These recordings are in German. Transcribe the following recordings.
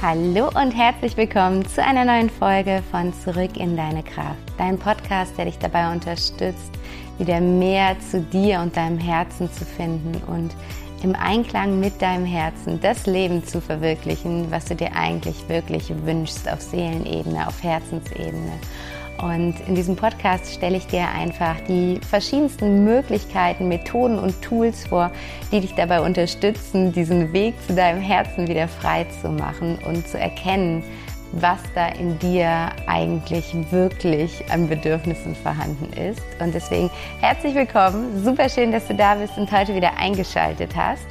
Hallo und herzlich willkommen zu einer neuen Folge von Zurück in deine Kraft. Dein Podcast, der dich dabei unterstützt, wieder mehr zu dir und deinem Herzen zu finden und im Einklang mit deinem Herzen das Leben zu verwirklichen, was du dir eigentlich wirklich wünschst auf Seelenebene, auf Herzensebene. Und in diesem Podcast stelle ich dir einfach die verschiedensten Möglichkeiten, Methoden und Tools vor, die dich dabei unterstützen, diesen Weg zu deinem Herzen wieder frei zu machen und zu erkennen, was da in dir eigentlich wirklich an Bedürfnissen vorhanden ist. Und deswegen herzlich willkommen. Super schön, dass du da bist und heute wieder eingeschaltet hast.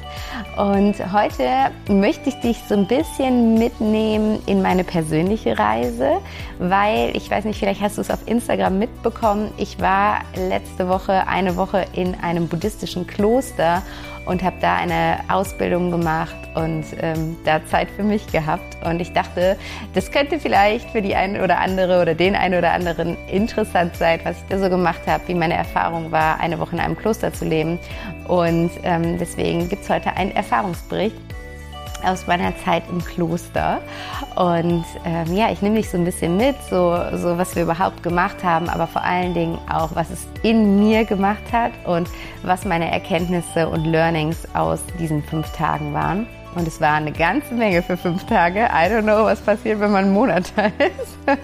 Und heute möchte ich dich so ein bisschen mitnehmen in meine persönliche Reise, weil ich weiß nicht, vielleicht hast du es auf Instagram mitbekommen. Ich war letzte Woche eine Woche in einem buddhistischen Kloster und habe da eine Ausbildung gemacht und ähm, da Zeit für mich gehabt. Und ich dachte, das könnte vielleicht für die eine oder andere oder den einen oder anderen interessant sein, was ich da so gemacht habe, wie meine Erfahrung war, eine Woche in einem Kloster zu leben. Und ähm, deswegen gibt es heute einen Erfahrungsbericht aus meiner Zeit im Kloster. Und ähm, ja, ich nehme dich so ein bisschen mit, so, so was wir überhaupt gemacht haben, aber vor allen Dingen auch, was es in mir gemacht hat und was meine Erkenntnisse und Learnings aus diesen fünf Tagen waren. Und es war eine ganze Menge für fünf Tage. I don't know, was passiert, wenn man einen Monat da ist.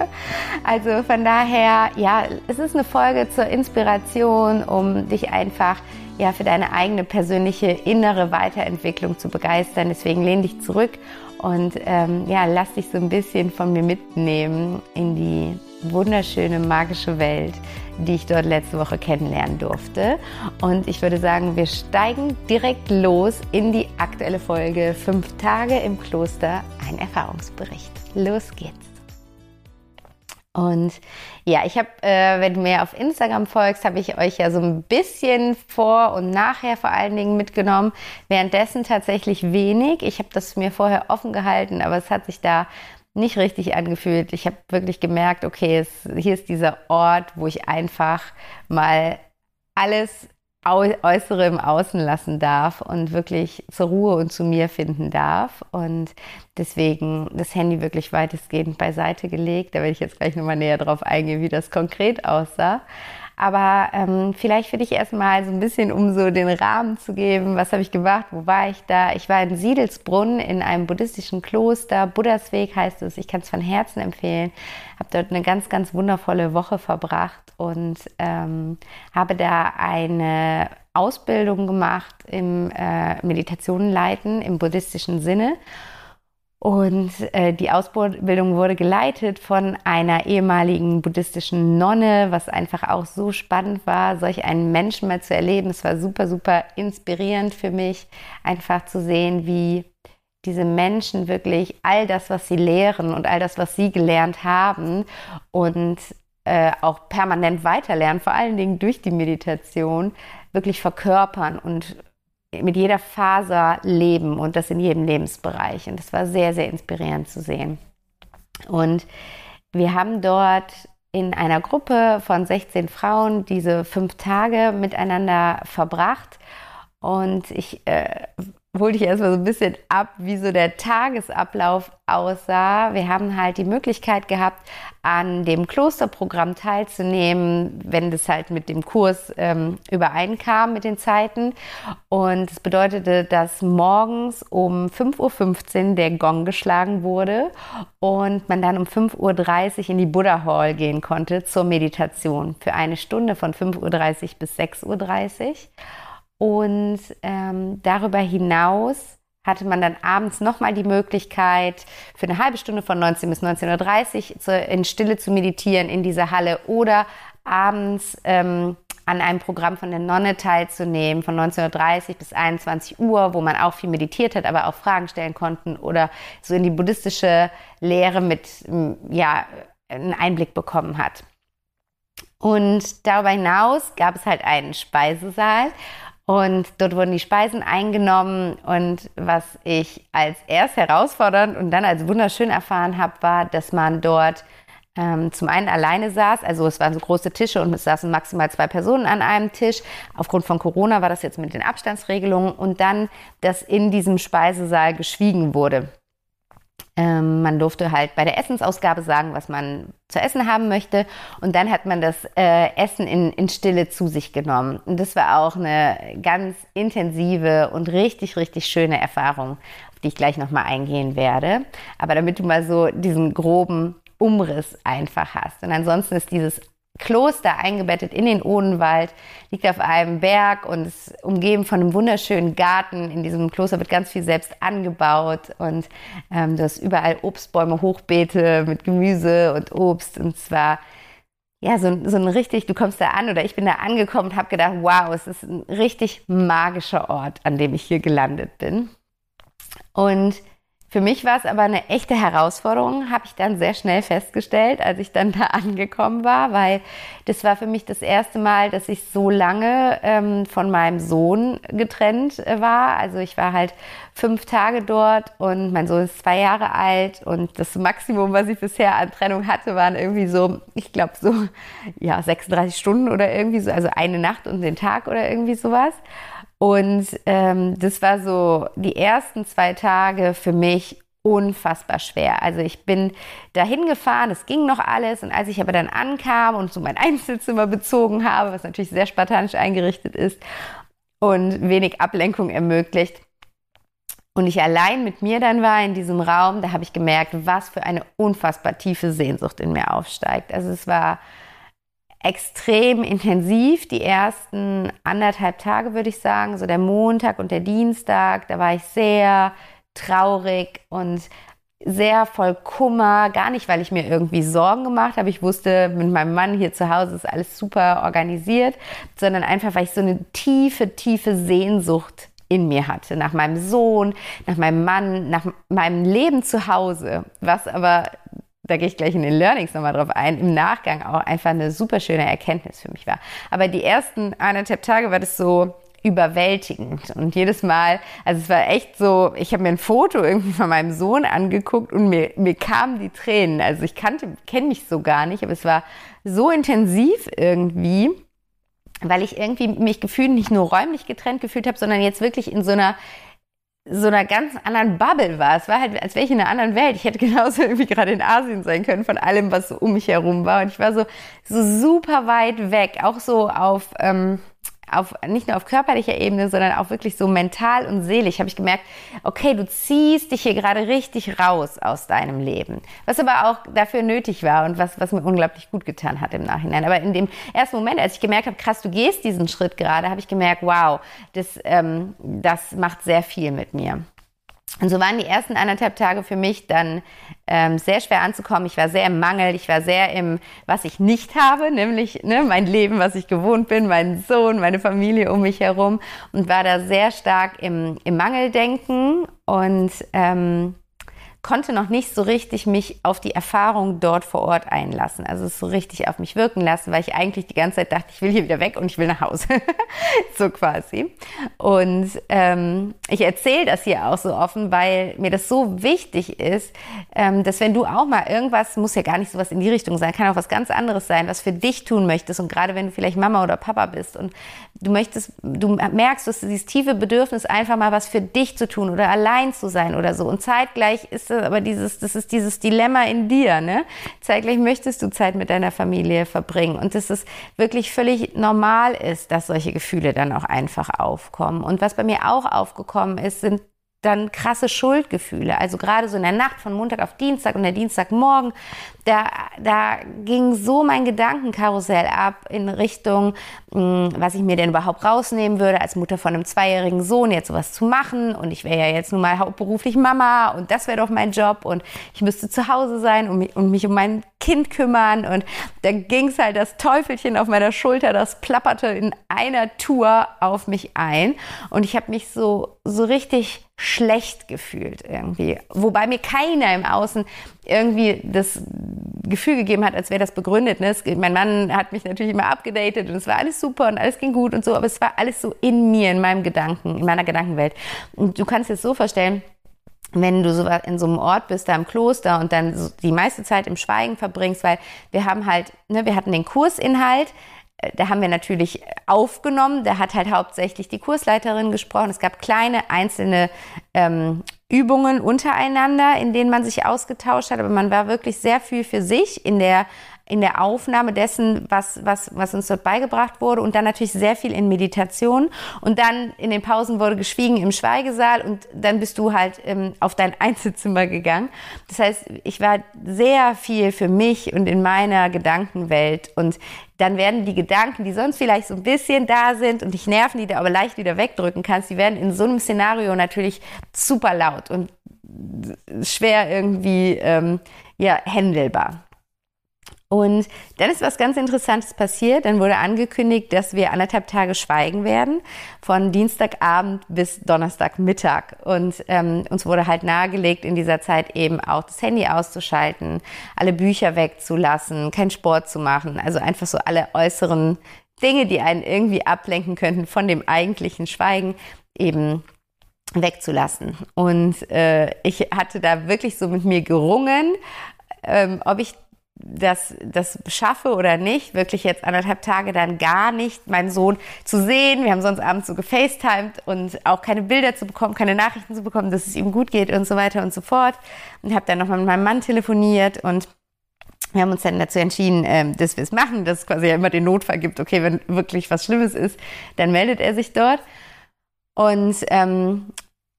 Also von daher, ja, es ist eine Folge zur Inspiration, um dich einfach ja, für deine eigene persönliche innere Weiterentwicklung zu begeistern. Deswegen lehn dich zurück und ähm, ja, lass dich so ein bisschen von mir mitnehmen in die wunderschöne, magische Welt, die ich dort letzte Woche kennenlernen durfte. Und ich würde sagen, wir steigen direkt los in die aktuelle Folge Fünf Tage im Kloster, ein Erfahrungsbericht. Los geht's. Und ja, ich habe, äh, wenn du mir auf Instagram folgst, habe ich euch ja so ein bisschen vor und nachher vor allen Dingen mitgenommen. Währenddessen tatsächlich wenig. Ich habe das mir vorher offen gehalten, aber es hat sich da nicht richtig angefühlt. Ich habe wirklich gemerkt, okay, es, hier ist dieser Ort, wo ich einfach mal alles Äußere im Außen lassen darf und wirklich zur Ruhe und zu mir finden darf. Und deswegen das Handy wirklich weitestgehend beiseite gelegt. Da werde ich jetzt gleich nochmal näher drauf eingehen, wie das konkret aussah. Aber ähm, vielleicht für dich erstmal so ein bisschen, um so den Rahmen zu geben, was habe ich gemacht, wo war ich da? Ich war in Siedelsbrunn in einem buddhistischen Kloster, Buddhasweg heißt es, ich kann es von Herzen empfehlen, habe dort eine ganz, ganz wundervolle Woche verbracht und ähm, habe da eine Ausbildung gemacht im äh, Meditationenleiten im buddhistischen Sinne und äh, die Ausbildung wurde geleitet von einer ehemaligen buddhistischen Nonne, was einfach auch so spannend war, solch einen Menschen mal zu erleben. Es war super, super inspirierend für mich, einfach zu sehen, wie diese Menschen wirklich all das, was sie lehren und all das, was sie gelernt haben und äh, auch permanent weiterlernen, vor allen Dingen durch die Meditation, wirklich verkörpern und mit jeder Faser leben und das in jedem Lebensbereich. Und das war sehr, sehr inspirierend zu sehen. Und wir haben dort in einer Gruppe von 16 Frauen diese fünf Tage miteinander verbracht. Und ich äh, hol dich erstmal so ein bisschen ab, wie so der Tagesablauf aussah. Wir haben halt die Möglichkeit gehabt, an dem Klosterprogramm teilzunehmen, wenn das halt mit dem Kurs ähm, übereinkam mit den Zeiten. Und es bedeutete, dass morgens um 5.15 Uhr der Gong geschlagen wurde und man dann um 5.30 Uhr in die Buddha Hall gehen konnte zur Meditation für eine Stunde von 5.30 Uhr bis 6.30 Uhr. Und ähm, darüber hinaus hatte man dann abends nochmal die Möglichkeit, für eine halbe Stunde von 19 bis 19.30 Uhr zu, in Stille zu meditieren in dieser Halle oder abends ähm, an einem Programm von der Nonne teilzunehmen, von 19.30 Uhr bis 21 Uhr, wo man auch viel meditiert hat, aber auch Fragen stellen konnten oder so in die buddhistische Lehre mit, ja, einen Einblick bekommen hat. Und darüber hinaus gab es halt einen Speisesaal und dort wurden die Speisen eingenommen. Und was ich als erst herausfordernd und dann als wunderschön erfahren habe, war, dass man dort ähm, zum einen alleine saß, also es waren so große Tische und es saßen maximal zwei Personen an einem Tisch. Aufgrund von Corona war das jetzt mit den Abstandsregelungen und dann, dass in diesem Speisesaal geschwiegen wurde. Ähm, man durfte halt bei der Essensausgabe sagen, was man zu essen haben möchte. Und dann hat man das äh, Essen in, in Stille zu sich genommen. Und das war auch eine ganz intensive und richtig, richtig schöne Erfahrung, auf die ich gleich nochmal eingehen werde. Aber damit du mal so diesen groben Umriss einfach hast. Und ansonsten ist dieses Kloster eingebettet in den Odenwald, liegt auf einem Berg und ist umgeben von einem wunderschönen Garten. In diesem Kloster wird ganz viel selbst angebaut und ähm, du hast überall Obstbäume, Hochbeete mit Gemüse und Obst und zwar ja, so, so ein richtig, du kommst da an oder ich bin da angekommen und habe gedacht, wow, es ist ein richtig magischer Ort, an dem ich hier gelandet bin. Und für mich war es aber eine echte Herausforderung, habe ich dann sehr schnell festgestellt, als ich dann da angekommen war, weil das war für mich das erste Mal, dass ich so lange ähm, von meinem Sohn getrennt äh, war. Also ich war halt fünf Tage dort und mein Sohn ist zwei Jahre alt und das Maximum, was ich bisher an Trennung hatte, waren irgendwie so, ich glaube so, ja, 36 Stunden oder irgendwie so, also eine Nacht und den Tag oder irgendwie sowas. Und ähm, das war so die ersten zwei Tage für mich unfassbar schwer. Also ich bin dahin gefahren, es ging noch alles und als ich aber dann ankam und so mein Einzelzimmer bezogen habe, was natürlich sehr spartanisch eingerichtet ist und wenig Ablenkung ermöglicht, und ich allein mit mir dann war in diesem Raum, da habe ich gemerkt, was für eine unfassbar tiefe Sehnsucht in mir aufsteigt. Also es war extrem intensiv. Die ersten anderthalb Tage, würde ich sagen, so der Montag und der Dienstag, da war ich sehr traurig und sehr voll Kummer. Gar nicht, weil ich mir irgendwie Sorgen gemacht habe. Ich wusste, mit meinem Mann hier zu Hause ist alles super organisiert, sondern einfach, weil ich so eine tiefe, tiefe Sehnsucht in mir hatte, nach meinem Sohn, nach meinem Mann, nach meinem Leben zu Hause, was aber da gehe ich gleich in den Learnings nochmal drauf ein, im Nachgang auch einfach eine super schöne Erkenntnis für mich war. Aber die ersten anderthalb Tage war das so überwältigend und jedes Mal, also es war echt so, ich habe mir ein Foto irgendwie von meinem Sohn angeguckt und mir, mir kamen die Tränen. Also ich kannte, kenne mich so gar nicht, aber es war so intensiv irgendwie, weil ich irgendwie mich gefühlt nicht nur räumlich getrennt gefühlt habe, sondern jetzt wirklich in so einer so einer ganz anderen Bubble war. Es war halt, als wäre ich in einer anderen Welt. Ich hätte genauso irgendwie gerade in Asien sein können von allem, was so um mich herum war. Und ich war so, so super weit weg, auch so auf, ähm, auf, nicht nur auf körperlicher Ebene, sondern auch wirklich so mental und seelisch habe ich gemerkt, okay, du ziehst dich hier gerade richtig raus aus deinem Leben. Was aber auch dafür nötig war und was, was mir unglaublich gut getan hat im Nachhinein. Aber in dem ersten Moment, als ich gemerkt habe, krass, du gehst diesen Schritt gerade, habe ich gemerkt, wow, das, ähm, das macht sehr viel mit mir. Und so waren die ersten anderthalb Tage für mich dann ähm, sehr schwer anzukommen. Ich war sehr im Mangel, ich war sehr im, was ich nicht habe, nämlich ne, mein Leben, was ich gewohnt bin, meinen Sohn, meine Familie um mich herum und war da sehr stark im, im Mangeldenken und ähm, konnte noch nicht so richtig mich auf die Erfahrung dort vor Ort einlassen. Also so richtig auf mich wirken lassen, weil ich eigentlich die ganze Zeit dachte, ich will hier wieder weg und ich will nach Hause. so quasi. Und ähm, ich erzähle das hier auch so offen, weil mir das so wichtig ist, ähm, dass wenn du auch mal irgendwas, muss ja gar nicht so was in die Richtung sein, kann auch was ganz anderes sein, was für dich tun möchtest. Und gerade wenn du vielleicht Mama oder Papa bist und du möchtest, du merkst, du dieses tiefe Bedürfnis, einfach mal was für dich zu tun oder allein zu sein oder so. Und zeitgleich ist aber dieses, das ist dieses Dilemma in dir, ne? Zeitgleich möchtest du Zeit mit deiner Familie verbringen und dass es wirklich völlig normal ist, dass solche Gefühle dann auch einfach aufkommen. Und was bei mir auch aufgekommen ist, sind dann krasse Schuldgefühle. Also gerade so in der Nacht von Montag auf Dienstag und der Dienstagmorgen, da, da ging so mein Gedankenkarussell ab in Richtung, hm, was ich mir denn überhaupt rausnehmen würde, als Mutter von einem zweijährigen Sohn jetzt sowas zu machen. Und ich wäre ja jetzt nun mal hauptberuflich Mama und das wäre doch mein Job und ich müsste zu Hause sein und mich, und mich um mein Kind kümmern. Und da ging es halt das Teufelchen auf meiner Schulter, das plapperte in einer Tour auf mich ein. Und ich habe mich so, so richtig schlecht gefühlt irgendwie. Wobei mir keiner im Außen irgendwie das Gefühl gegeben hat, als wäre das begründet. Ne? mein Mann hat mich natürlich immer abgedatet und es war alles super und alles ging gut und so, aber es war alles so in mir, in meinem Gedanken, in meiner Gedankenwelt. Und du kannst es so vorstellen, wenn du so in so einem Ort bist, da im Kloster und dann so die meiste Zeit im Schweigen verbringst, weil wir haben halt, ne, wir hatten den Kursinhalt, da haben wir natürlich aufgenommen. Da hat halt hauptsächlich die Kursleiterin gesprochen. Es gab kleine einzelne ähm, Übungen untereinander, in denen man sich ausgetauscht hat, aber man war wirklich sehr viel für sich in der in der Aufnahme dessen, was, was, was uns dort beigebracht wurde und dann natürlich sehr viel in Meditation und dann in den Pausen wurde geschwiegen im Schweigesaal und dann bist du halt ähm, auf dein Einzelzimmer gegangen. Das heißt, ich war sehr viel für mich und in meiner Gedankenwelt und dann werden die Gedanken, die sonst vielleicht so ein bisschen da sind und dich nerven, die du aber leicht wieder wegdrücken kannst, die werden in so einem Szenario natürlich super laut und schwer irgendwie ähm, ja, händelbar. Und dann ist was ganz Interessantes passiert. Dann wurde angekündigt, dass wir anderthalb Tage schweigen werden, von Dienstagabend bis Donnerstagmittag. Und ähm, uns wurde halt nahegelegt, in dieser Zeit eben auch das Handy auszuschalten, alle Bücher wegzulassen, keinen Sport zu machen. Also einfach so alle äußeren Dinge, die einen irgendwie ablenken könnten von dem eigentlichen Schweigen, eben wegzulassen. Und äh, ich hatte da wirklich so mit mir gerungen, ähm, ob ich das, das schaffe oder nicht, wirklich jetzt anderthalb Tage dann gar nicht meinen Sohn zu sehen. Wir haben sonst abends so gefacetimed und auch keine Bilder zu bekommen, keine Nachrichten zu bekommen, dass es ihm gut geht und so weiter und so fort. Und habe dann nochmal mit meinem Mann telefoniert und wir haben uns dann dazu entschieden, ähm, dass wir es machen, dass es quasi ja immer den Notfall gibt, okay, wenn wirklich was Schlimmes ist, dann meldet er sich dort. Und ähm,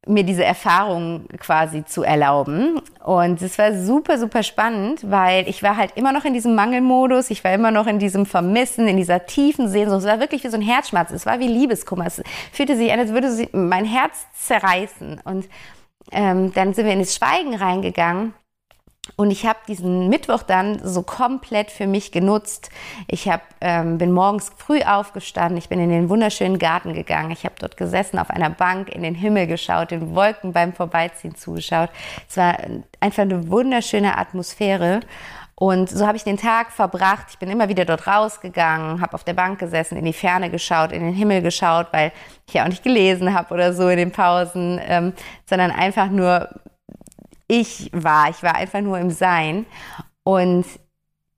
mir diese Erfahrung quasi zu erlauben. Und es war super, super spannend, weil ich war halt immer noch in diesem Mangelmodus, ich war immer noch in diesem Vermissen, in dieser tiefen Sehnsucht. Es war wirklich wie so ein Herzschmerz, es war wie Liebeskummer. Es fühlte sich an, als würde mein Herz zerreißen. Und ähm, dann sind wir in das Schweigen reingegangen. Und ich habe diesen Mittwoch dann so komplett für mich genutzt. Ich hab, ähm, bin morgens früh aufgestanden, ich bin in den wunderschönen Garten gegangen, ich habe dort gesessen auf einer Bank, in den Himmel geschaut, den Wolken beim Vorbeiziehen zugeschaut. Es war einfach eine wunderschöne Atmosphäre. Und so habe ich den Tag verbracht. Ich bin immer wieder dort rausgegangen, habe auf der Bank gesessen, in die Ferne geschaut, in den Himmel geschaut, weil ich ja auch nicht gelesen habe oder so in den Pausen, ähm, sondern einfach nur ich war. Ich war einfach nur im Sein. Und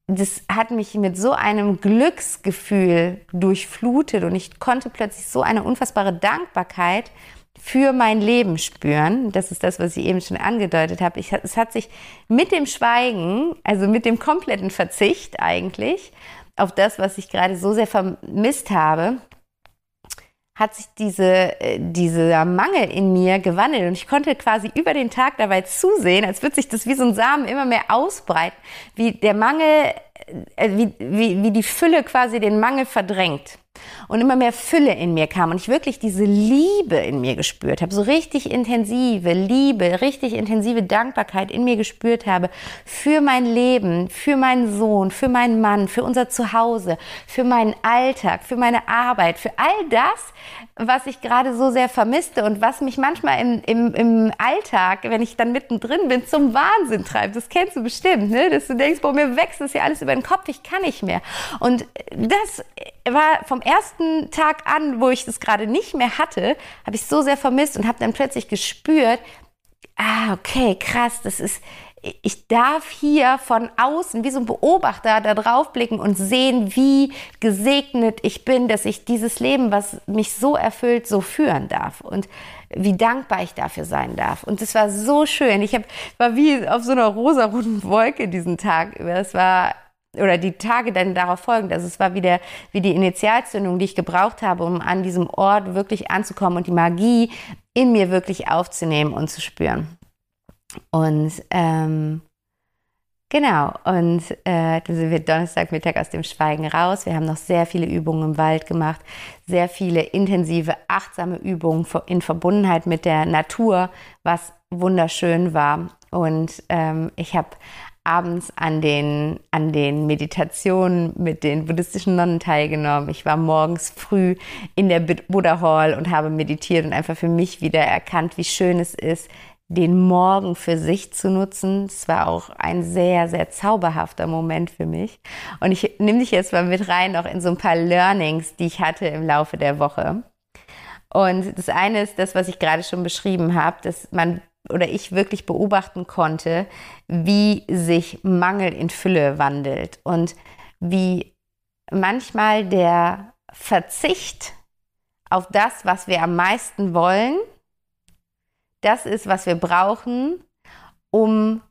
das hat mich mit so einem Glücksgefühl durchflutet und ich konnte plötzlich so eine unfassbare Dankbarkeit für mein Leben spüren. Das ist das, was ich eben schon angedeutet habe. Ich, es hat sich mit dem Schweigen, also mit dem kompletten Verzicht eigentlich auf das, was ich gerade so sehr vermisst habe, hat sich diese, äh, dieser Mangel in mir gewandelt und ich konnte quasi über den Tag dabei zusehen, als würde sich das wie so ein Samen immer mehr ausbreiten, wie der Mangel, äh, wie, wie, wie die Fülle quasi den Mangel verdrängt und immer mehr Fülle in mir kam und ich wirklich diese Liebe in mir gespürt habe, so richtig intensive Liebe, richtig intensive Dankbarkeit in mir gespürt habe für mein Leben, für meinen Sohn, für meinen Mann, für unser Zuhause, für meinen Alltag, für meine Arbeit, für all das, was ich gerade so sehr vermisste und was mich manchmal im, im, im Alltag, wenn ich dann mittendrin bin, zum Wahnsinn treibt. Das kennst du bestimmt, ne? dass du denkst, boah, mir wächst das ja alles über den Kopf, ich kann nicht mehr. Und das war vom ersten Tag an, wo ich das gerade nicht mehr hatte, habe ich so sehr vermisst und habe dann plötzlich gespürt, ah, okay, krass, das ist, ich darf hier von außen wie so ein Beobachter da drauf blicken und sehen, wie gesegnet ich bin, dass ich dieses Leben, was mich so erfüllt, so führen darf und wie dankbar ich dafür sein darf. Und es war so schön. Ich hab, war wie auf so einer rosaroten Wolke diesen Tag über. Es war oder die Tage dann darauf folgend. Also es war wieder wie die Initialzündung, die ich gebraucht habe, um an diesem Ort wirklich anzukommen und die Magie in mir wirklich aufzunehmen und zu spüren. Und ähm, genau, und äh, dann sind wir Donnerstagmittag aus dem Schweigen raus. Wir haben noch sehr viele Übungen im Wald gemacht, sehr viele intensive, achtsame Übungen in Verbundenheit mit der Natur, was wunderschön war. Und ähm, ich habe abends an den, an den Meditationen mit den buddhistischen Nonnen teilgenommen. Ich war morgens früh in der Buddha Hall und habe meditiert und einfach für mich wieder erkannt, wie schön es ist, den Morgen für sich zu nutzen. Es war auch ein sehr, sehr zauberhafter Moment für mich. Und ich nehme dich jetzt mal mit rein, noch in so ein paar Learnings, die ich hatte im Laufe der Woche. Und das eine ist das, was ich gerade schon beschrieben habe, dass man oder ich wirklich beobachten konnte, wie sich Mangel in Fülle wandelt und wie manchmal der Verzicht auf das, was wir am meisten wollen, das ist, was wir brauchen, um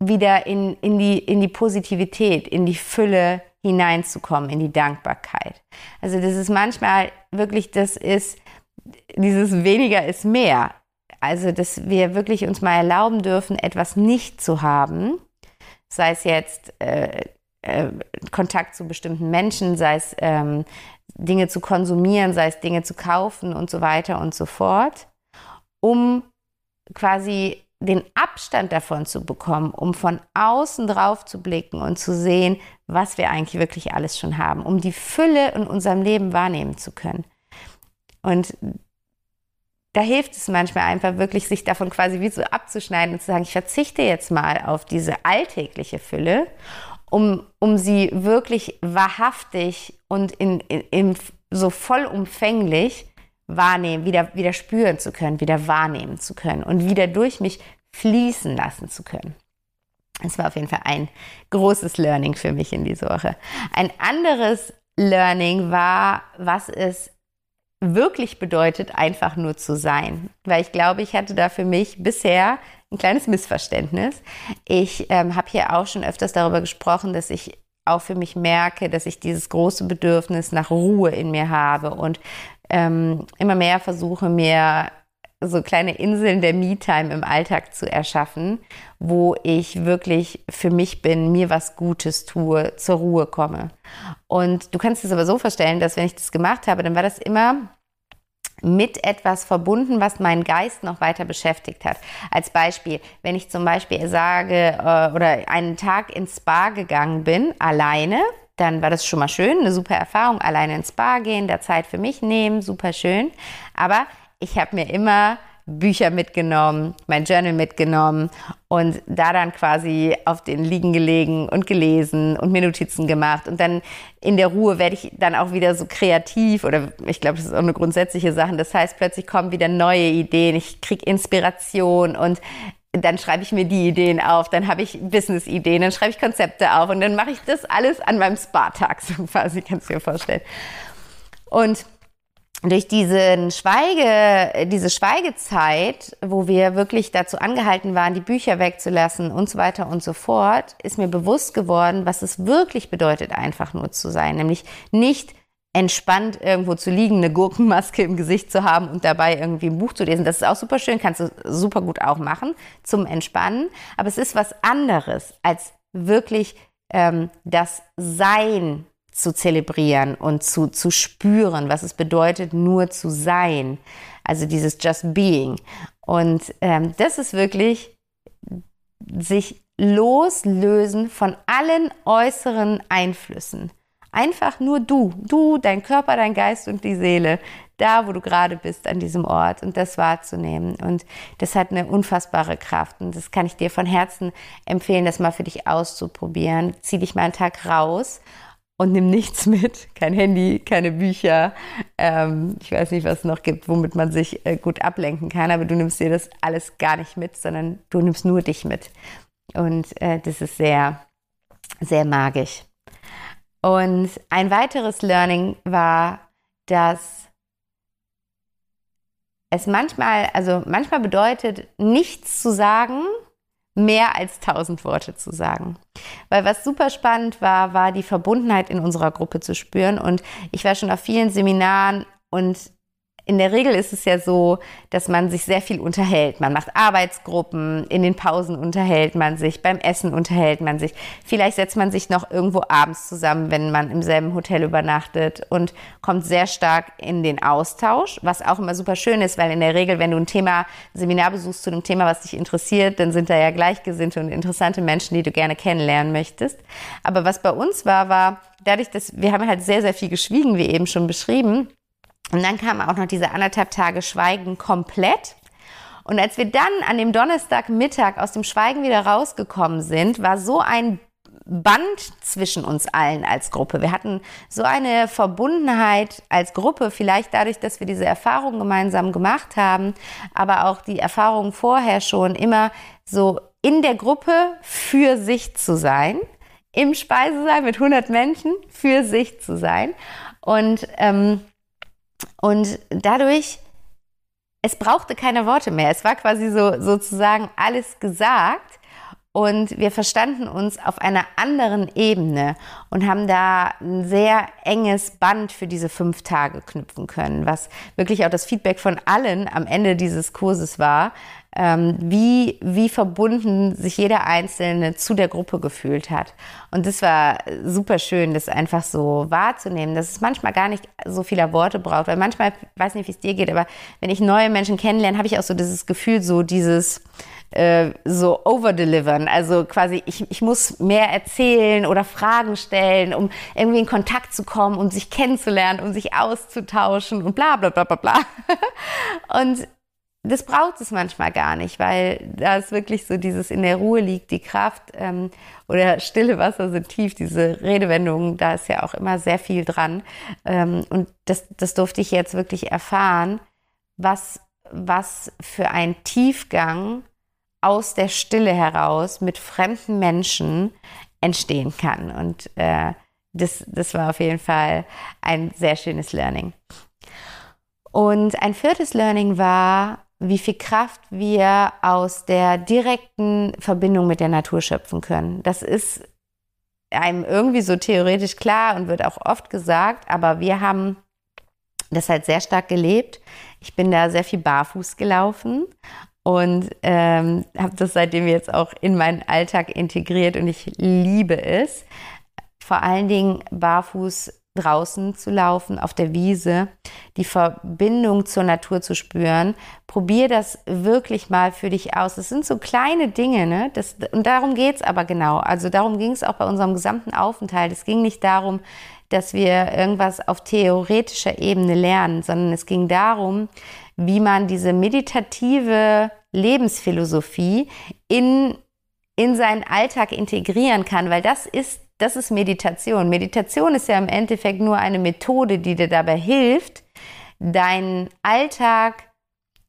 wieder in, in, die, in die Positivität, in die Fülle hineinzukommen, in die Dankbarkeit. Also das ist manchmal wirklich, das ist, dieses weniger ist mehr. Also, dass wir wirklich uns mal erlauben dürfen, etwas nicht zu haben, sei es jetzt äh, äh, Kontakt zu bestimmten Menschen, sei es ähm, Dinge zu konsumieren, sei es Dinge zu kaufen und so weiter und so fort, um quasi den Abstand davon zu bekommen, um von außen drauf zu blicken und zu sehen, was wir eigentlich wirklich alles schon haben, um die Fülle in unserem Leben wahrnehmen zu können. Und da hilft es manchmal einfach wirklich, sich davon quasi wie so abzuschneiden und zu sagen, ich verzichte jetzt mal auf diese alltägliche Fülle, um, um sie wirklich wahrhaftig und in, in, in so vollumfänglich wahrnehmen, wieder, wieder spüren zu können, wieder wahrnehmen zu können und wieder durch mich fließen lassen zu können. Es war auf jeden Fall ein großes Learning für mich in dieser Woche. Ein anderes Learning war, was es wirklich bedeutet, einfach nur zu sein. Weil ich glaube, ich hatte da für mich bisher ein kleines Missverständnis. Ich ähm, habe hier auch schon öfters darüber gesprochen, dass ich auch für mich merke, dass ich dieses große Bedürfnis nach Ruhe in mir habe und ähm, immer mehr versuche, mir so kleine Inseln der Me-Time im Alltag zu erschaffen, wo ich wirklich für mich bin, mir was Gutes tue, zur Ruhe komme. Und du kannst es aber so vorstellen, dass wenn ich das gemacht habe, dann war das immer mit etwas verbunden, was meinen Geist noch weiter beschäftigt hat. Als Beispiel, wenn ich zum Beispiel sage äh, oder einen Tag ins Spa gegangen bin, alleine, dann war das schon mal schön, eine super Erfahrung, alleine ins Spa gehen, da Zeit für mich nehmen, super schön. Aber ich habe mir immer Bücher mitgenommen, mein Journal mitgenommen und da dann quasi auf den Liegen gelegen und gelesen und mir Notizen gemacht. Und dann in der Ruhe werde ich dann auch wieder so kreativ oder ich glaube, das ist auch eine grundsätzliche Sache. Das heißt, plötzlich kommen wieder neue Ideen, ich kriege Inspiration und dann schreibe ich mir die Ideen auf, dann habe ich Business-Ideen, dann schreibe ich Konzepte auf und dann mache ich das alles an meinem Spa-Tag, so quasi, kannst du dir vorstellen. Und durch diesen Schweige, diese Schweigezeit, wo wir wirklich dazu angehalten waren, die Bücher wegzulassen und so weiter und so fort, ist mir bewusst geworden, was es wirklich bedeutet, einfach nur zu sein. Nämlich nicht entspannt irgendwo zu liegen, eine Gurkenmaske im Gesicht zu haben und dabei irgendwie ein Buch zu lesen. Das ist auch super schön, kannst du super gut auch machen zum Entspannen. Aber es ist was anderes als wirklich ähm, das Sein zu zelebrieren und zu, zu spüren, was es bedeutet, nur zu sein. Also dieses Just Being. Und ähm, das ist wirklich sich loslösen von allen äußeren Einflüssen. Einfach nur du, du, dein Körper, dein Geist und die Seele, da, wo du gerade bist an diesem Ort und das wahrzunehmen. Und das hat eine unfassbare Kraft und das kann ich dir von Herzen empfehlen, das mal für dich auszuprobieren. Zieh dich mal einen Tag raus und nimm nichts mit, kein Handy, keine Bücher. Ähm, ich weiß nicht, was es noch gibt, womit man sich äh, gut ablenken kann, aber du nimmst dir das alles gar nicht mit, sondern du nimmst nur dich mit. Und äh, das ist sehr, sehr magisch. Und ein weiteres Learning war, dass es manchmal, also manchmal bedeutet, nichts zu sagen, mehr als tausend Worte zu sagen. Weil was super spannend war, war die Verbundenheit in unserer Gruppe zu spüren. Und ich war schon auf vielen Seminaren und in der Regel ist es ja so, dass man sich sehr viel unterhält. Man macht Arbeitsgruppen, in den Pausen unterhält man sich, beim Essen unterhält man sich. Vielleicht setzt man sich noch irgendwo abends zusammen, wenn man im selben Hotel übernachtet und kommt sehr stark in den Austausch, was auch immer super schön ist, weil in der Regel, wenn du ein Thema, ein Seminar besuchst zu einem Thema, was dich interessiert, dann sind da ja gleichgesinnte und interessante Menschen, die du gerne kennenlernen möchtest. Aber was bei uns war, war dadurch, dass wir haben halt sehr, sehr viel geschwiegen, wie eben schon beschrieben, und dann kam auch noch diese anderthalb Tage Schweigen komplett. Und als wir dann an dem Donnerstagmittag aus dem Schweigen wieder rausgekommen sind, war so ein Band zwischen uns allen als Gruppe. Wir hatten so eine Verbundenheit als Gruppe, vielleicht dadurch, dass wir diese Erfahrung gemeinsam gemacht haben, aber auch die Erfahrung vorher schon immer so in der Gruppe für sich zu sein, im Speisesaal mit 100 Menschen für sich zu sein. Und ähm, und dadurch es brauchte keine Worte mehr. Es war quasi so sozusagen alles gesagt und wir verstanden uns auf einer anderen Ebene und haben da ein sehr enges Band für diese fünf Tage knüpfen können, was wirklich auch das Feedback von allen am Ende dieses Kurses war, wie, wie verbunden sich jeder Einzelne zu der Gruppe gefühlt hat. Und das war super schön, das einfach so wahrzunehmen, dass es manchmal gar nicht so viele Worte braucht, weil manchmal, weiß nicht, wie es dir geht, aber wenn ich neue Menschen kennenlerne, habe ich auch so dieses Gefühl, so dieses, äh, so overdelivern. Also quasi, ich, ich muss mehr erzählen oder Fragen stellen, um irgendwie in Kontakt zu kommen und sich kennenzulernen und sich auszutauschen und bla bla bla bla bla. und das braucht es manchmal gar nicht, weil da ist wirklich so dieses in der Ruhe liegt die Kraft ähm, oder stille Wasser sind tief, diese Redewendungen, da ist ja auch immer sehr viel dran. Ähm, und das, das durfte ich jetzt wirklich erfahren, was, was für ein Tiefgang aus der Stille heraus mit fremden Menschen entstehen kann. Und äh, das, das war auf jeden Fall ein sehr schönes Learning. Und ein viertes Learning war, wie viel Kraft wir aus der direkten Verbindung mit der Natur schöpfen können. Das ist einem irgendwie so theoretisch klar und wird auch oft gesagt, aber wir haben das halt sehr stark gelebt. Ich bin da sehr viel barfuß gelaufen und ähm, habe das seitdem jetzt auch in meinen Alltag integriert und ich liebe es, vor allen Dingen barfuß draußen zu laufen, auf der Wiese, die Verbindung zur Natur zu spüren. Probier das wirklich mal für dich aus. Das sind so kleine Dinge, ne? Das, und darum geht's aber genau. Also darum ging es auch bei unserem gesamten Aufenthalt. Es ging nicht darum, dass wir irgendwas auf theoretischer Ebene lernen, sondern es ging darum, wie man diese meditative Lebensphilosophie in, in seinen Alltag integrieren kann, weil das ist, das ist Meditation. Meditation ist ja im Endeffekt nur eine Methode, die dir dabei hilft, deinen Alltag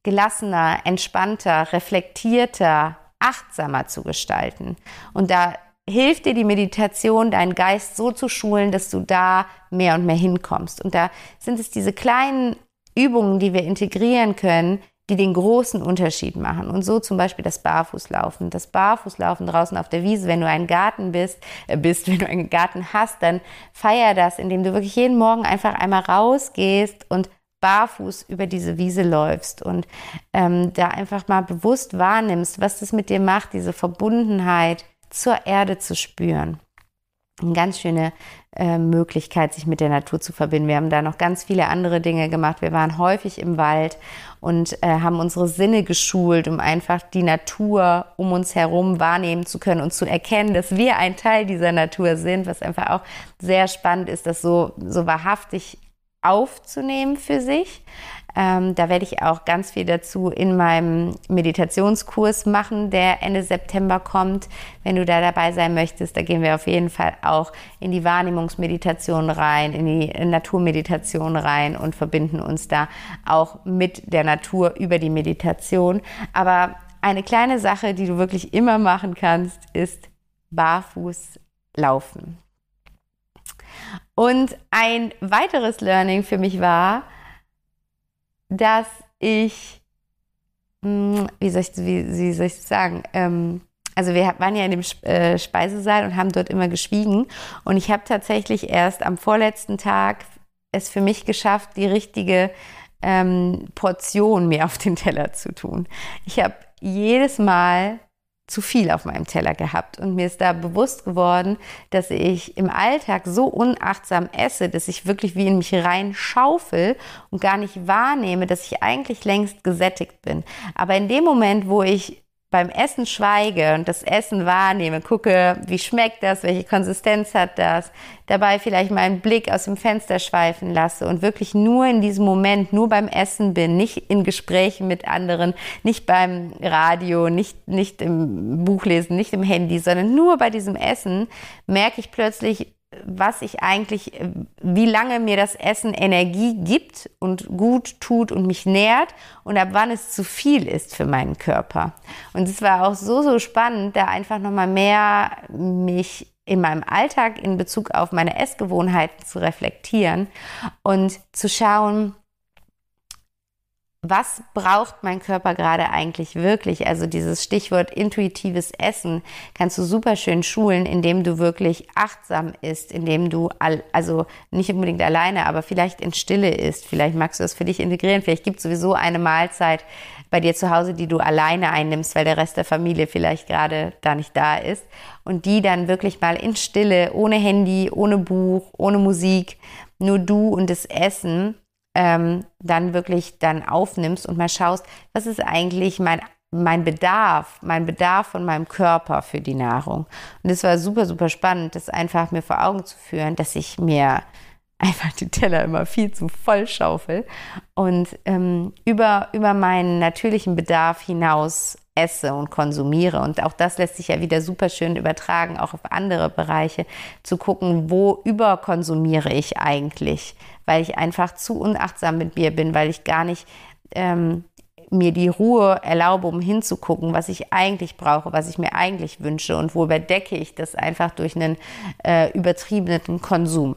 gelassener, entspannter, reflektierter, achtsamer zu gestalten. Und da hilft dir die Meditation, deinen Geist so zu schulen, dass du da mehr und mehr hinkommst. Und da sind es diese kleinen Übungen, die wir integrieren können, die den großen Unterschied machen. Und so zum Beispiel das Barfußlaufen. Das Barfußlaufen draußen auf der Wiese, wenn du einen Garten bist, äh bist, wenn du einen Garten hast, dann feier das, indem du wirklich jeden Morgen einfach einmal rausgehst und barfuß über diese Wiese läufst und ähm, da einfach mal bewusst wahrnimmst, was das mit dir macht, diese Verbundenheit zur Erde zu spüren eine ganz schöne äh, Möglichkeit, sich mit der Natur zu verbinden. Wir haben da noch ganz viele andere Dinge gemacht. Wir waren häufig im Wald und äh, haben unsere Sinne geschult, um einfach die Natur um uns herum wahrnehmen zu können und zu erkennen, dass wir ein Teil dieser Natur sind, was einfach auch sehr spannend ist, das so, so wahrhaftig aufzunehmen für sich. Ähm, da werde ich auch ganz viel dazu in meinem Meditationskurs machen, der Ende September kommt. Wenn du da dabei sein möchtest, da gehen wir auf jeden Fall auch in die Wahrnehmungsmeditation rein, in die Naturmeditation rein und verbinden uns da auch mit der Natur über die Meditation. Aber eine kleine Sache, die du wirklich immer machen kannst, ist barfuß laufen. Und ein weiteres Learning für mich war, dass ich, hm, wie soll ich, wie, wie soll ich sagen, ähm, also wir waren ja in dem äh, Speisesaal und haben dort immer geschwiegen. Und ich habe tatsächlich erst am vorletzten Tag es für mich geschafft, die richtige ähm, Portion mir auf den Teller zu tun. Ich habe jedes Mal zu viel auf meinem Teller gehabt. Und mir ist da bewusst geworden, dass ich im Alltag so unachtsam esse, dass ich wirklich wie in mich rein schaufel und gar nicht wahrnehme, dass ich eigentlich längst gesättigt bin. Aber in dem Moment, wo ich beim Essen schweige und das Essen wahrnehme, gucke, wie schmeckt das, welche Konsistenz hat das, dabei vielleicht meinen Blick aus dem Fenster schweifen lasse und wirklich nur in diesem Moment, nur beim Essen bin, nicht in Gesprächen mit anderen, nicht beim Radio, nicht, nicht im Buchlesen, nicht im Handy, sondern nur bei diesem Essen, merke ich plötzlich, was ich eigentlich, wie lange mir das Essen Energie gibt und gut tut und mich nährt und ab wann es zu viel ist für meinen Körper. Und es war auch so, so spannend, da einfach nochmal mehr mich in meinem Alltag in Bezug auf meine Essgewohnheiten zu reflektieren und zu schauen, was braucht mein Körper gerade eigentlich wirklich? Also dieses Stichwort intuitives Essen kannst du super schön schulen, indem du wirklich achtsam isst, indem du all, also nicht unbedingt alleine, aber vielleicht in Stille isst. Vielleicht magst du das für dich integrieren. Vielleicht gibt es sowieso eine Mahlzeit bei dir zu Hause, die du alleine einnimmst, weil der Rest der Familie vielleicht gerade da nicht da ist. Und die dann wirklich mal in Stille, ohne Handy, ohne Buch, ohne Musik, nur du und das Essen ähm, dann wirklich dann aufnimmst und mal schaust, was ist eigentlich mein mein Bedarf, mein Bedarf von meinem Körper für die Nahrung. Und es war super, super spannend, das einfach mir vor Augen zu führen, dass ich mir einfach die Teller immer viel zu voll schaufel und ähm, über, über meinen natürlichen Bedarf hinaus esse und konsumiere. Und auch das lässt sich ja wieder super schön übertragen, auch auf andere Bereiche, zu gucken, wo überkonsumiere ich eigentlich, weil ich einfach zu unachtsam mit mir bin, weil ich gar nicht ähm, mir die Ruhe erlaube, um hinzugucken, was ich eigentlich brauche, was ich mir eigentlich wünsche und wo überdecke ich das einfach durch einen äh, übertriebenen Konsum.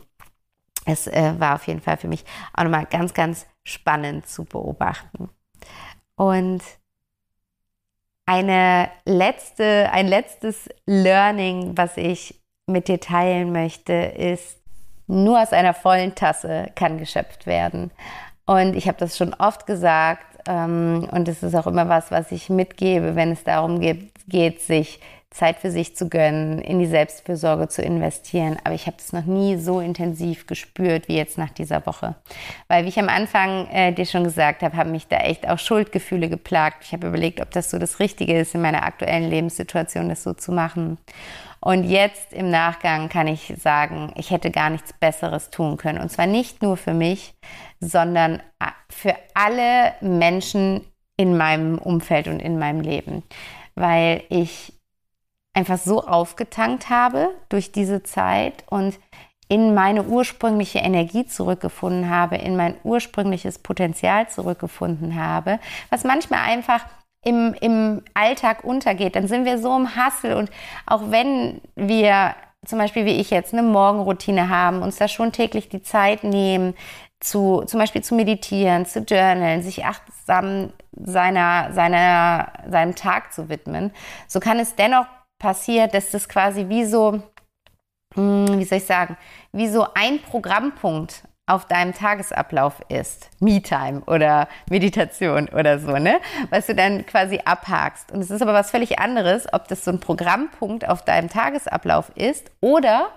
Es äh, war auf jeden Fall für mich auch nochmal ganz, ganz spannend zu beobachten. Und eine letzte, ein letztes Learning, was ich mit dir teilen möchte, ist, nur aus einer vollen Tasse kann geschöpft werden. Und ich habe das schon oft gesagt ähm, und es ist auch immer was, was ich mitgebe, wenn es darum geht, geht sich Zeit für sich zu gönnen, in die Selbstfürsorge zu investieren. Aber ich habe das noch nie so intensiv gespürt wie jetzt nach dieser Woche. Weil, wie ich am Anfang äh, dir schon gesagt habe, haben mich da echt auch Schuldgefühle geplagt. Ich habe überlegt, ob das so das Richtige ist, in meiner aktuellen Lebenssituation das so zu machen. Und jetzt im Nachgang kann ich sagen, ich hätte gar nichts Besseres tun können. Und zwar nicht nur für mich, sondern äh, für alle Menschen in meinem Umfeld und in meinem Leben. Weil ich einfach so aufgetankt habe durch diese Zeit und in meine ursprüngliche Energie zurückgefunden habe, in mein ursprüngliches Potenzial zurückgefunden habe, was manchmal einfach im, im Alltag untergeht. Dann sind wir so im Hassel und auch wenn wir zum Beispiel wie ich jetzt eine Morgenroutine haben, uns da schon täglich die Zeit nehmen, zu, zum Beispiel zu meditieren, zu journalen, sich achtsam seiner, seiner, seinem Tag zu widmen, so kann es dennoch passiert, dass das quasi wie so, hm, wie soll ich sagen, wie so ein Programmpunkt auf deinem Tagesablauf ist. Me-Time oder Meditation oder so, ne? Was du dann quasi abhakst. Und es ist aber was völlig anderes, ob das so ein Programmpunkt auf deinem Tagesablauf ist oder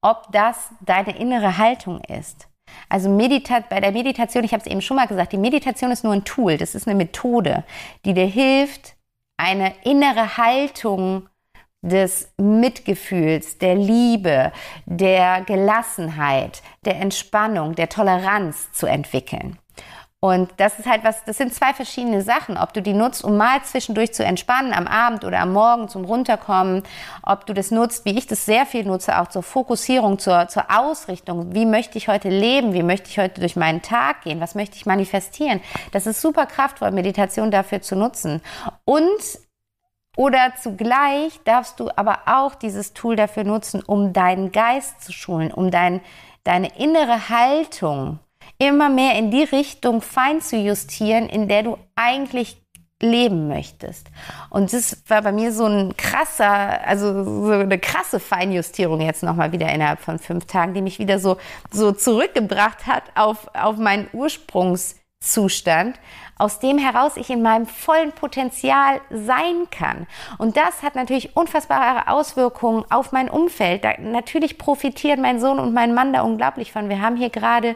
ob das deine innere Haltung ist. Also Medita bei der Meditation, ich habe es eben schon mal gesagt, die Meditation ist nur ein Tool, das ist eine Methode, die dir hilft, eine innere Haltung des Mitgefühls, der Liebe, der Gelassenheit, der Entspannung, der Toleranz zu entwickeln. Und das ist halt was, das sind zwei verschiedene Sachen. Ob du die nutzt, um mal zwischendurch zu entspannen, am Abend oder am Morgen zum Runterkommen. Ob du das nutzt, wie ich das sehr viel nutze, auch zur Fokussierung, zur, zur Ausrichtung. Wie möchte ich heute leben? Wie möchte ich heute durch meinen Tag gehen? Was möchte ich manifestieren? Das ist super kraftvoll, Meditation dafür zu nutzen. Und oder zugleich darfst du aber auch dieses Tool dafür nutzen, um deinen Geist zu schulen, um dein, deine innere Haltung immer mehr in die Richtung fein zu justieren, in der du eigentlich leben möchtest. Und das war bei mir so ein krasser, also so eine krasse Feinjustierung jetzt nochmal wieder innerhalb von fünf Tagen, die mich wieder so, so zurückgebracht hat auf, auf meinen Ursprungszustand aus dem heraus ich in meinem vollen Potenzial sein kann. Und das hat natürlich unfassbare Auswirkungen auf mein Umfeld. Da, natürlich profitieren mein Sohn und mein Mann da unglaublich von. Wir haben hier gerade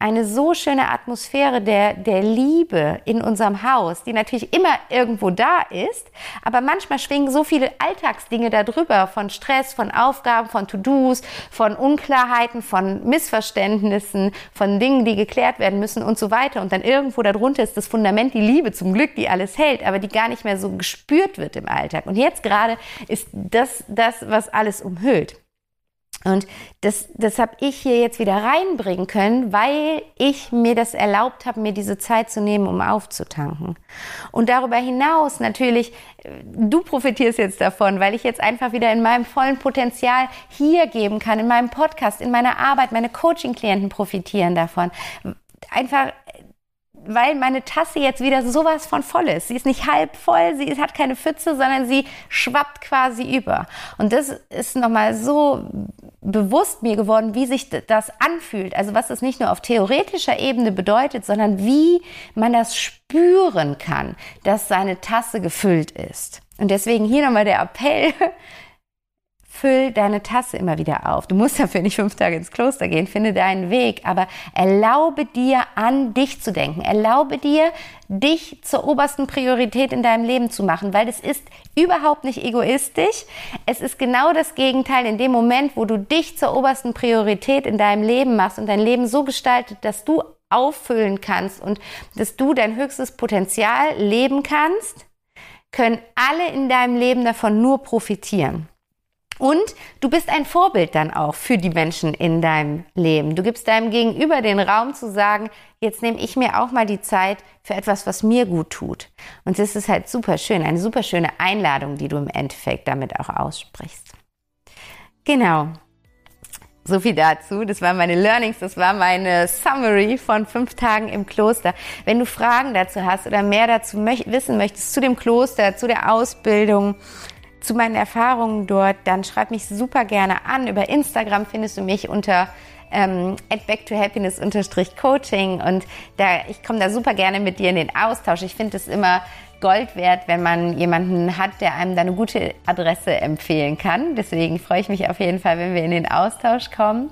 eine so schöne Atmosphäre der, der Liebe in unserem Haus, die natürlich immer irgendwo da ist, aber manchmal schwingen so viele Alltagsdinge darüber, von Stress, von Aufgaben, von To-Dos, von Unklarheiten, von Missverständnissen, von Dingen, die geklärt werden müssen und so weiter. Und dann irgendwo darunter ist das Fundament die Liebe zum Glück, die alles hält, aber die gar nicht mehr so gespürt wird im Alltag. Und jetzt gerade ist das das, was alles umhüllt. Und das, das habe ich hier jetzt wieder reinbringen können, weil ich mir das erlaubt habe, mir diese Zeit zu nehmen, um aufzutanken. Und darüber hinaus natürlich, du profitierst jetzt davon, weil ich jetzt einfach wieder in meinem vollen Potenzial hier geben kann, in meinem Podcast, in meiner Arbeit, meine Coaching-Klienten profitieren davon. Einfach weil meine Tasse jetzt wieder sowas von voll ist. Sie ist nicht halb voll, sie hat keine Pfütze, sondern sie schwappt quasi über. Und das ist nochmal so bewusst mir geworden, wie sich das anfühlt. Also was es nicht nur auf theoretischer Ebene bedeutet, sondern wie man das spüren kann, dass seine Tasse gefüllt ist. Und deswegen hier nochmal der Appell, füll deine Tasse immer wieder auf. Du musst dafür nicht fünf Tage ins Kloster gehen, finde deinen Weg, aber erlaube dir an dich zu denken. Erlaube dir, dich zur obersten Priorität in deinem Leben zu machen, weil es ist überhaupt nicht egoistisch. Es ist genau das Gegenteil. In dem Moment, wo du dich zur obersten Priorität in deinem Leben machst und dein Leben so gestaltet, dass du auffüllen kannst und dass du dein höchstes Potenzial leben kannst, können alle in deinem Leben davon nur profitieren. Und du bist ein Vorbild dann auch für die Menschen in deinem Leben. Du gibst deinem Gegenüber den Raum zu sagen, jetzt nehme ich mir auch mal die Zeit für etwas, was mir gut tut. Und das ist halt super schön, eine super schöne Einladung, die du im Endeffekt damit auch aussprichst. Genau. So viel dazu. Das waren meine Learnings, das war meine Summary von fünf Tagen im Kloster. Wenn du Fragen dazu hast oder mehr dazu wissen möchtest, zu dem Kloster, zu der Ausbildung, zu meinen Erfahrungen dort, dann schreib mich super gerne an. Über Instagram findest du mich unter ähm, at back to happiness coaching und da ich komme da super gerne mit dir in den Austausch. Ich finde es immer Gold wert, wenn man jemanden hat, der einem da eine gute Adresse empfehlen kann. Deswegen freue ich mich auf jeden Fall, wenn wir in den Austausch kommen.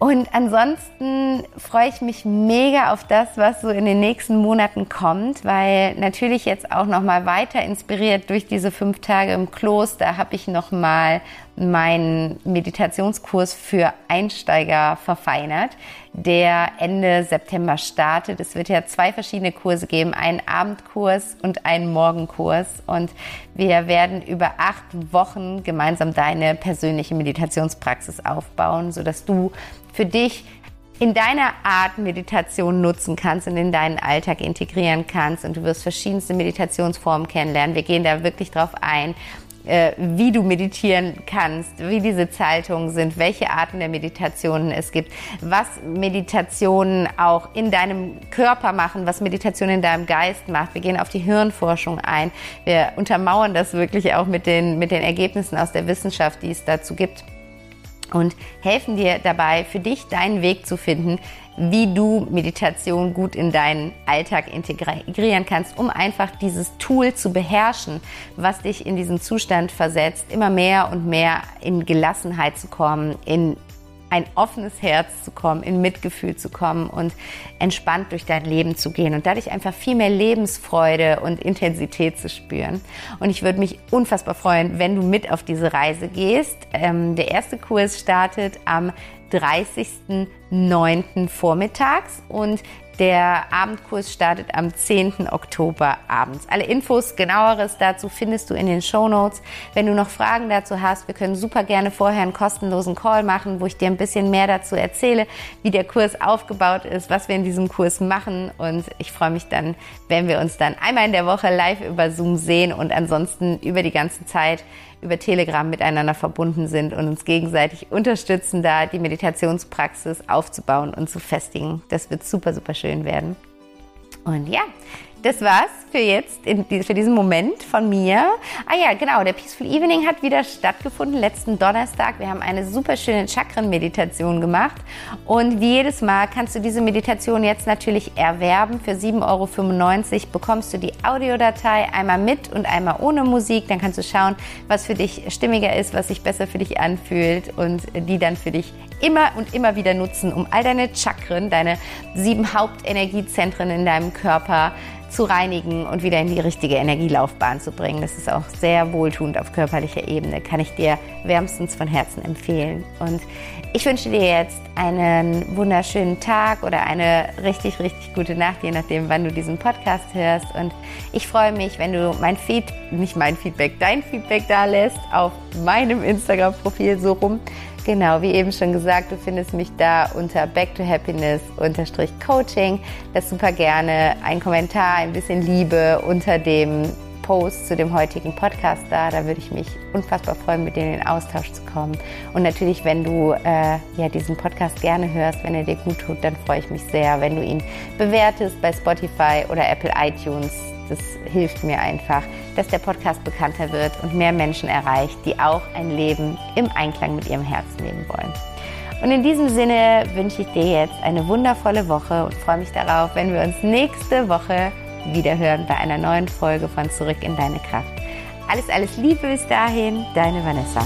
Und ansonsten freue ich mich mega auf das, was so in den nächsten Monaten kommt, weil natürlich jetzt auch noch mal weiter inspiriert durch diese fünf Tage im Kloster habe ich noch mal meinen Meditationskurs für Einsteiger verfeinert, der Ende September startet. Es wird ja zwei verschiedene Kurse geben, einen Abendkurs und einen Morgenkurs. Und wir werden über acht Wochen gemeinsam deine persönliche Meditationspraxis aufbauen, sodass du für dich in deiner Art Meditation nutzen kannst und in deinen Alltag integrieren kannst und du wirst verschiedenste Meditationsformen kennenlernen. Wir gehen da wirklich drauf ein äh, wie du meditieren kannst, wie diese Zeitungen sind, welche Arten der Meditationen es gibt, was Meditationen auch in deinem Körper machen, was Meditation in deinem Geist macht. Wir gehen auf die Hirnforschung ein. Wir untermauern das wirklich auch mit den, mit den Ergebnissen aus der Wissenschaft, die es dazu gibt und helfen dir dabei, für dich deinen Weg zu finden, wie du Meditation gut in deinen Alltag integrieren kannst, um einfach dieses Tool zu beherrschen, was dich in diesen Zustand versetzt, immer mehr und mehr in Gelassenheit zu kommen, in ein offenes Herz zu kommen, in Mitgefühl zu kommen und entspannt durch dein Leben zu gehen und dadurch einfach viel mehr Lebensfreude und Intensität zu spüren. Und ich würde mich unfassbar freuen, wenn du mit auf diese Reise gehst. Ähm, der erste Kurs startet am 30.09. vormittags und der Abendkurs startet am 10. Oktober abends. Alle Infos, genaueres dazu findest du in den Show Notes. Wenn du noch Fragen dazu hast, wir können super gerne vorher einen kostenlosen Call machen, wo ich dir ein bisschen mehr dazu erzähle, wie der Kurs aufgebaut ist, was wir in diesem Kurs machen. Und ich freue mich dann, wenn wir uns dann einmal in der Woche live über Zoom sehen und ansonsten über die ganze Zeit über Telegram miteinander verbunden sind und uns gegenseitig unterstützen, da die Meditationspraxis aufzubauen und zu festigen. Das wird super, super schön werden. Und ja, das war's für jetzt, in, für diesen Moment von mir. Ah ja, genau, der Peaceful Evening hat wieder stattgefunden, letzten Donnerstag. Wir haben eine super schöne Chakren-Meditation gemacht. Und wie jedes Mal kannst du diese Meditation jetzt natürlich erwerben. Für 7,95 Euro bekommst du die Audiodatei einmal mit und einmal ohne Musik. Dann kannst du schauen, was für dich stimmiger ist, was sich besser für dich anfühlt und die dann für dich immer und immer wieder nutzen, um all deine Chakren, deine sieben Hauptenergiezentren in deinem Körper zu reinigen und wieder in die richtige Energielaufbahn zu bringen. Das ist auch sehr wohltuend auf körperlicher Ebene, kann ich dir wärmstens von Herzen empfehlen. Und ich wünsche dir jetzt einen wunderschönen Tag oder eine richtig, richtig gute Nacht, je nachdem, wann du diesen Podcast hörst. Und ich freue mich, wenn du mein Feed, nicht mein Feedback, dein Feedback da lässt auf meinem Instagram-Profil so rum. Genau, wie eben schon gesagt, du findest mich da unter Back to Happiness Coaching. Das super gerne ein Kommentar, ein bisschen Liebe unter dem Post zu dem heutigen Podcast da. Da würde ich mich unfassbar freuen, mit dir in den Austausch zu kommen. Und natürlich, wenn du äh, ja, diesen Podcast gerne hörst, wenn er dir gut tut, dann freue ich mich sehr, wenn du ihn bewertest bei Spotify oder Apple iTunes. Das hilft mir einfach, dass der Podcast bekannter wird und mehr Menschen erreicht, die auch ein Leben im Einklang mit ihrem Herzen leben wollen. Und in diesem Sinne wünsche ich dir jetzt eine wundervolle Woche und freue mich darauf, wenn wir uns nächste Woche wiederhören bei einer neuen Folge von Zurück in deine Kraft. Alles, alles Liebe bis dahin, deine Vanessa.